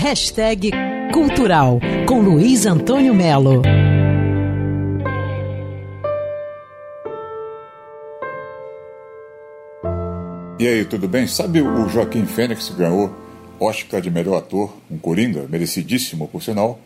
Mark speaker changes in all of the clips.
Speaker 1: Hashtag Cultural com Luiz Antônio Melo.
Speaker 2: E aí, tudo bem? Sabe o Joaquim Fênix ganhou Oscar de melhor ator, um Coringa, merecidíssimo por sinal?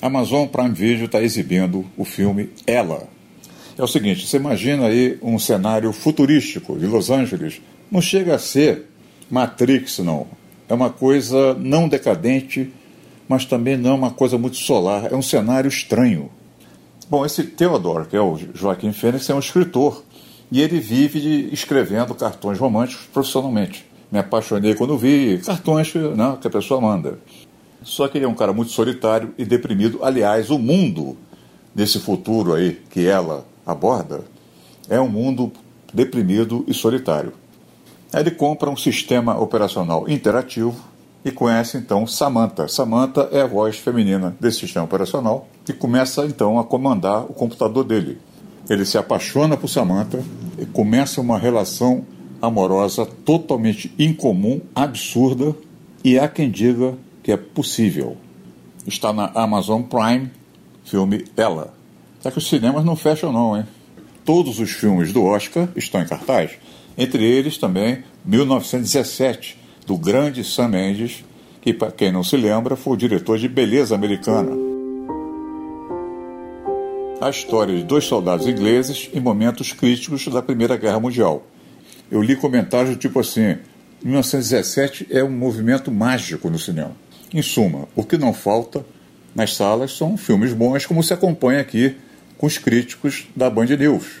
Speaker 2: Amazon Prime Video está exibindo o filme Ela. É o seguinte, você imagina aí um cenário futurístico de Los Angeles. Não chega a ser Matrix, não. É uma coisa não decadente, mas também não é uma coisa muito solar. É um cenário estranho. Bom, esse Theodore, que é o Joaquim Fênix, é um escritor e ele vive escrevendo cartões românticos profissionalmente. Me apaixonei quando vi cartões que, né, que a pessoa manda. Só que ele é um cara muito solitário e deprimido. Aliás, o mundo desse futuro aí que ela aborda é um mundo deprimido e solitário. Ele compra um sistema operacional interativo e conhece então Samantha. Samantha é a voz feminina desse sistema operacional e começa então a comandar o computador dele. Ele se apaixona por Samantha e começa uma relação amorosa totalmente incomum, absurda e há quem diga que é possível. Está na Amazon Prime, filme Ela. Só que os cinemas não fecham não, hein? Todos os filmes do Oscar estão em cartaz, entre eles também 1917, do grande Sam Mendes, que para quem não se lembra foi o diretor de Beleza Americana a história de dois soldados ingleses em momentos críticos da Primeira Guerra Mundial. Eu li comentários tipo assim: 1917 é um movimento mágico no cinema. Em suma, o que não falta nas salas são filmes bons, como se acompanha aqui com os críticos da Band News.